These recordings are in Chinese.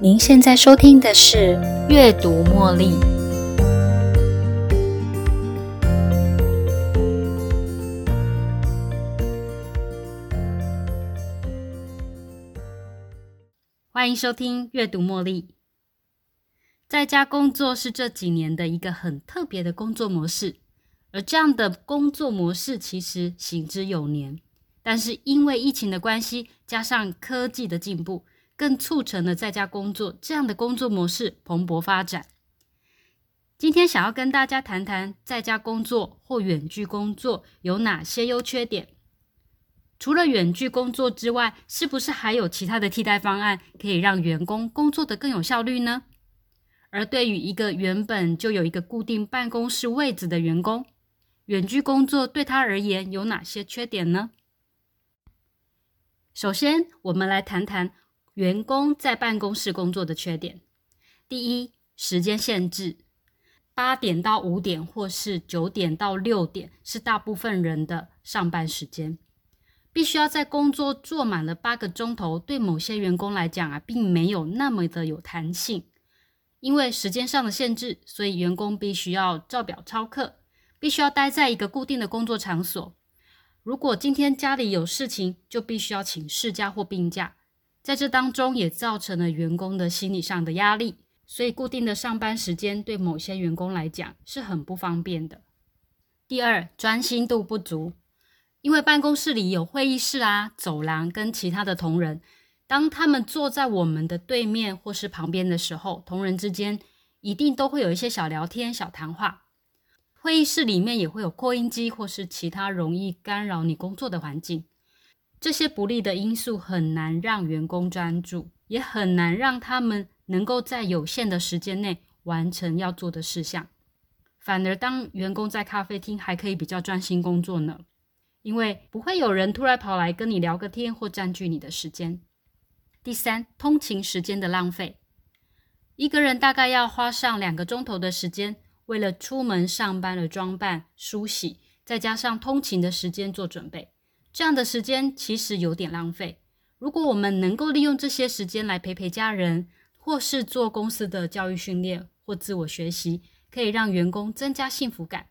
您现在收听的是《阅读茉莉》。欢迎收听《阅读茉莉》。在家工作是这几年的一个很特别的工作模式，而这样的工作模式其实行之有年，但是因为疫情的关系，加上科技的进步。更促成了在家工作这样的工作模式蓬勃发展。今天想要跟大家谈谈在家工作或远距工作有哪些优缺点。除了远距工作之外，是不是还有其他的替代方案可以让员工工作的更有效率呢？而对于一个原本就有一个固定办公室位置的员工，远距工作对他而言有哪些缺点呢？首先，我们来谈谈。员工在办公室工作的缺点：第一，时间限制，八点到五点或是九点到六点是大部分人的上班时间，必须要在工作做满了八个钟头。对某些员工来讲啊，并没有那么的有弹性，因为时间上的限制，所以员工必须要照表操课，必须要待在一个固定的工作场所。如果今天家里有事情，就必须要请事假或病假。在这当中，也造成了员工的心理上的压力，所以固定的上班时间对某些员工来讲是很不方便的。第二，专心度不足，因为办公室里有会议室啊、走廊跟其他的同仁，当他们坐在我们的对面或是旁边的时候，同仁之间一定都会有一些小聊天、小谈话。会议室里面也会有扩音机或是其他容易干扰你工作的环境。这些不利的因素很难让员工专注，也很难让他们能够在有限的时间内完成要做的事项。反而，当员工在咖啡厅还可以比较专心工作呢，因为不会有人突然跑来跟你聊个天或占据你的时间。第三，通勤时间的浪费，一个人大概要花上两个钟头的时间，为了出门上班的装扮、梳洗，再加上通勤的时间做准备。这样的时间其实有点浪费。如果我们能够利用这些时间来陪陪家人，或是做公司的教育训练或自我学习，可以让员工增加幸福感。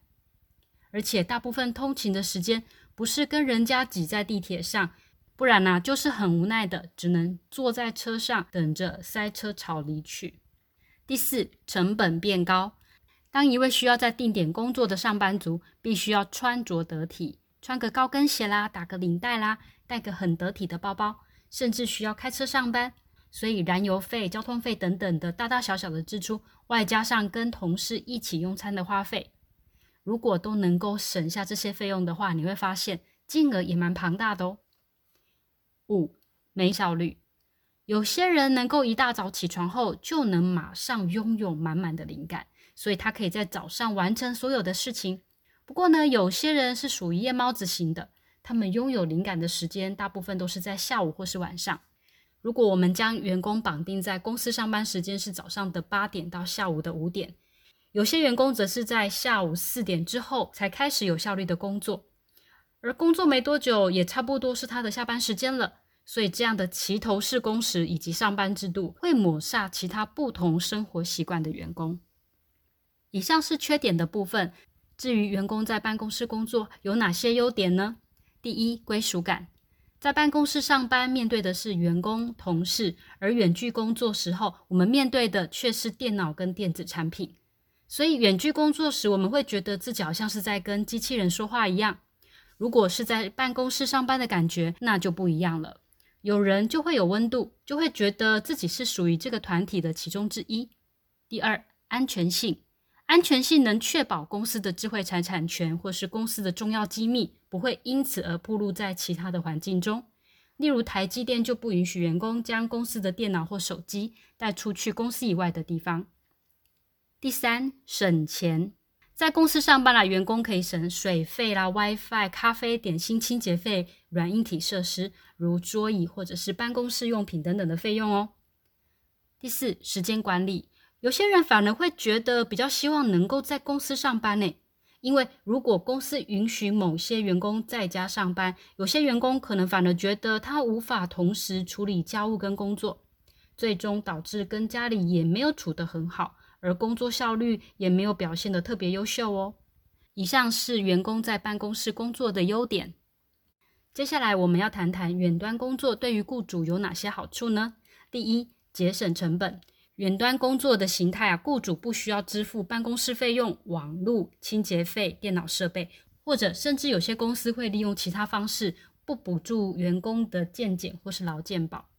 而且大部分通勤的时间不是跟人家挤在地铁上，不然呢就是很无奈的，只能坐在车上等着塞车潮离去。第四，成本变高。当一位需要在定点工作的上班族，必须要穿着得体。穿个高跟鞋啦，打个领带啦，带个很得体的包包，甚至需要开车上班，所以燃油费、交通费等等的大大小小的支出，外加上跟同事一起用餐的花费，如果都能够省下这些费用的话，你会发现金额也蛮庞大的哦。五没效率，有些人能够一大早起床后就能马上拥有满满的灵感，所以他可以在早上完成所有的事情。不过呢，有些人是属于夜猫子型的，他们拥有灵感的时间大部分都是在下午或是晚上。如果我们将员工绑定在公司上班时间是早上的八点到下午的五点，有些员工则是在下午四点之后才开始有效率的工作，而工作没多久也差不多是他的下班时间了。所以这样的齐头式工时以及上班制度会抹杀其他不同生活习惯的员工。以上是缺点的部分。至于员工在办公室工作有哪些优点呢？第一，归属感。在办公室上班，面对的是员工、同事；而远距工作时候，我们面对的却是电脑跟电子产品。所以，远距工作时，我们会觉得自己好像是在跟机器人说话一样。如果是在办公室上班的感觉，那就不一样了。有人就会有温度，就会觉得自己是属于这个团体的其中之一。第二，安全性。安全性能确保公司的智慧财产权或是公司的重要机密不会因此而暴露在其他的环境中。例如，台积电就不允许员工将公司的电脑或手机带出去公司以外的地方。第三，省钱，在公司上班啦，员工可以省水费啦、WiFi、咖啡、点心、清洁费、软硬体设施如桌椅或者是办公室用品等等的费用哦。第四，时间管理。有些人反而会觉得比较希望能够在公司上班呢，因为如果公司允许某些员工在家上班，有些员工可能反而觉得他无法同时处理家务跟工作，最终导致跟家里也没有处得很好，而工作效率也没有表现得特别优秀哦。以上是员工在办公室工作的优点。接下来我们要谈谈远端工作对于雇主有哪些好处呢？第一，节省成本。远端工作的形态啊，雇主不需要支付办公室费用、网络、清洁费、电脑设备，或者甚至有些公司会利用其他方式不补助员工的健检或是劳健保。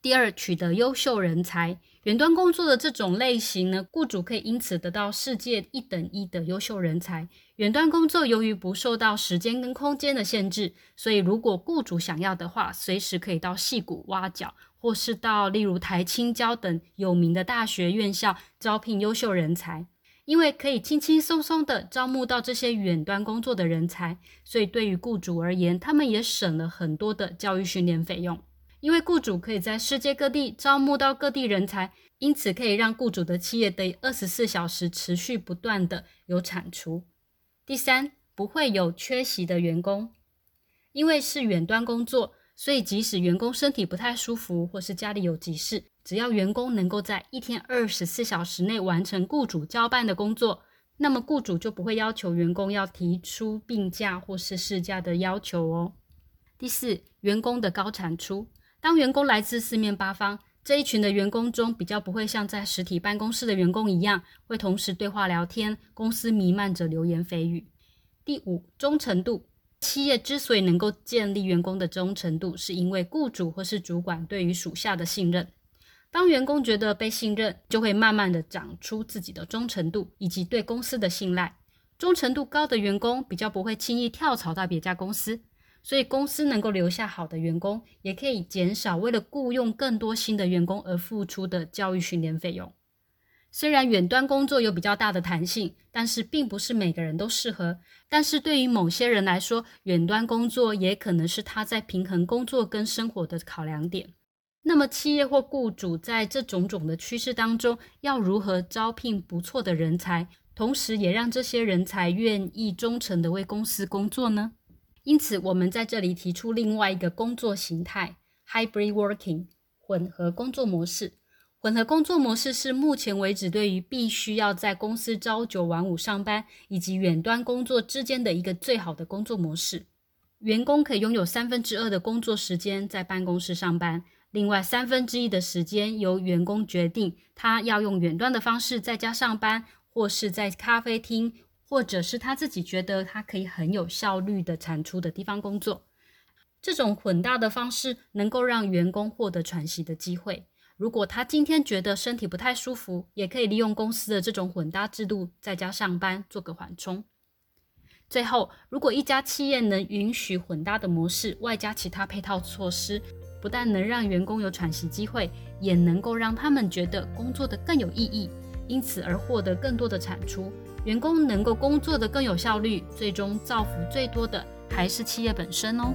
第二，取得优秀人才。远端工作的这种类型呢，雇主可以因此得到世界一等一的优秀人才。远端工作由于不受到时间跟空间的限制，所以如果雇主想要的话，随时可以到戏谷挖角，或是到例如台青交等有名的大学院校招聘优秀人才。因为可以轻轻松松的招募到这些远端工作的人才，所以对于雇主而言，他们也省了很多的教育训练费用。因为雇主可以在世界各地招募到各地人才，因此可以让雇主的企业得以二十四小时持续不断的有产出。第三，不会有缺席的员工，因为是远端工作，所以即使员工身体不太舒服或是家里有急事，只要员工能够在一天二十四小时内完成雇主交办的工作，那么雇主就不会要求员工要提出病假或是事假的要求哦。第四，员工的高产出。当员工来自四面八方，这一群的员工中，比较不会像在实体办公室的员工一样，会同时对话聊天，公司弥漫着流言蜚语。第五，忠诚度。企业之所以能够建立员工的忠诚度，是因为雇主或是主管对于属下的信任。当员工觉得被信任，就会慢慢的长出自己的忠诚度以及对公司的信赖。忠诚度高的员工，比较不会轻易跳槽到别家公司。所以公司能够留下好的员工，也可以减少为了雇佣更多新的员工而付出的教育训练费用。虽然远端工作有比较大的弹性，但是并不是每个人都适合。但是对于某些人来说，远端工作也可能是他在平衡工作跟生活的考量点。那么企业或雇主在这种种的趋势当中，要如何招聘不错的人才，同时也让这些人才愿意忠诚的为公司工作呢？因此，我们在这里提出另外一个工作形态 ——hybrid working（ 混合工作模式）。混合工作模式是目前为止对于必须要在公司朝九晚五上班以及远端工作之间的一个最好的工作模式。员工可以拥有三分之二的工作时间在办公室上班，另外三分之一的时间由员工决定他要用远端的方式在家上班，或是在咖啡厅。或者是他自己觉得他可以很有效率的产出的地方工作，这种混搭的方式能够让员工获得喘息的机会。如果他今天觉得身体不太舒服，也可以利用公司的这种混搭制度在家上班做个缓冲。最后，如果一家企业能允许混搭的模式，外加其他配套措施，不但能让员工有喘息机会，也能够让他们觉得工作的更有意义，因此而获得更多的产出。员工能够工作的更有效率，最终造福最多的还是企业本身哦。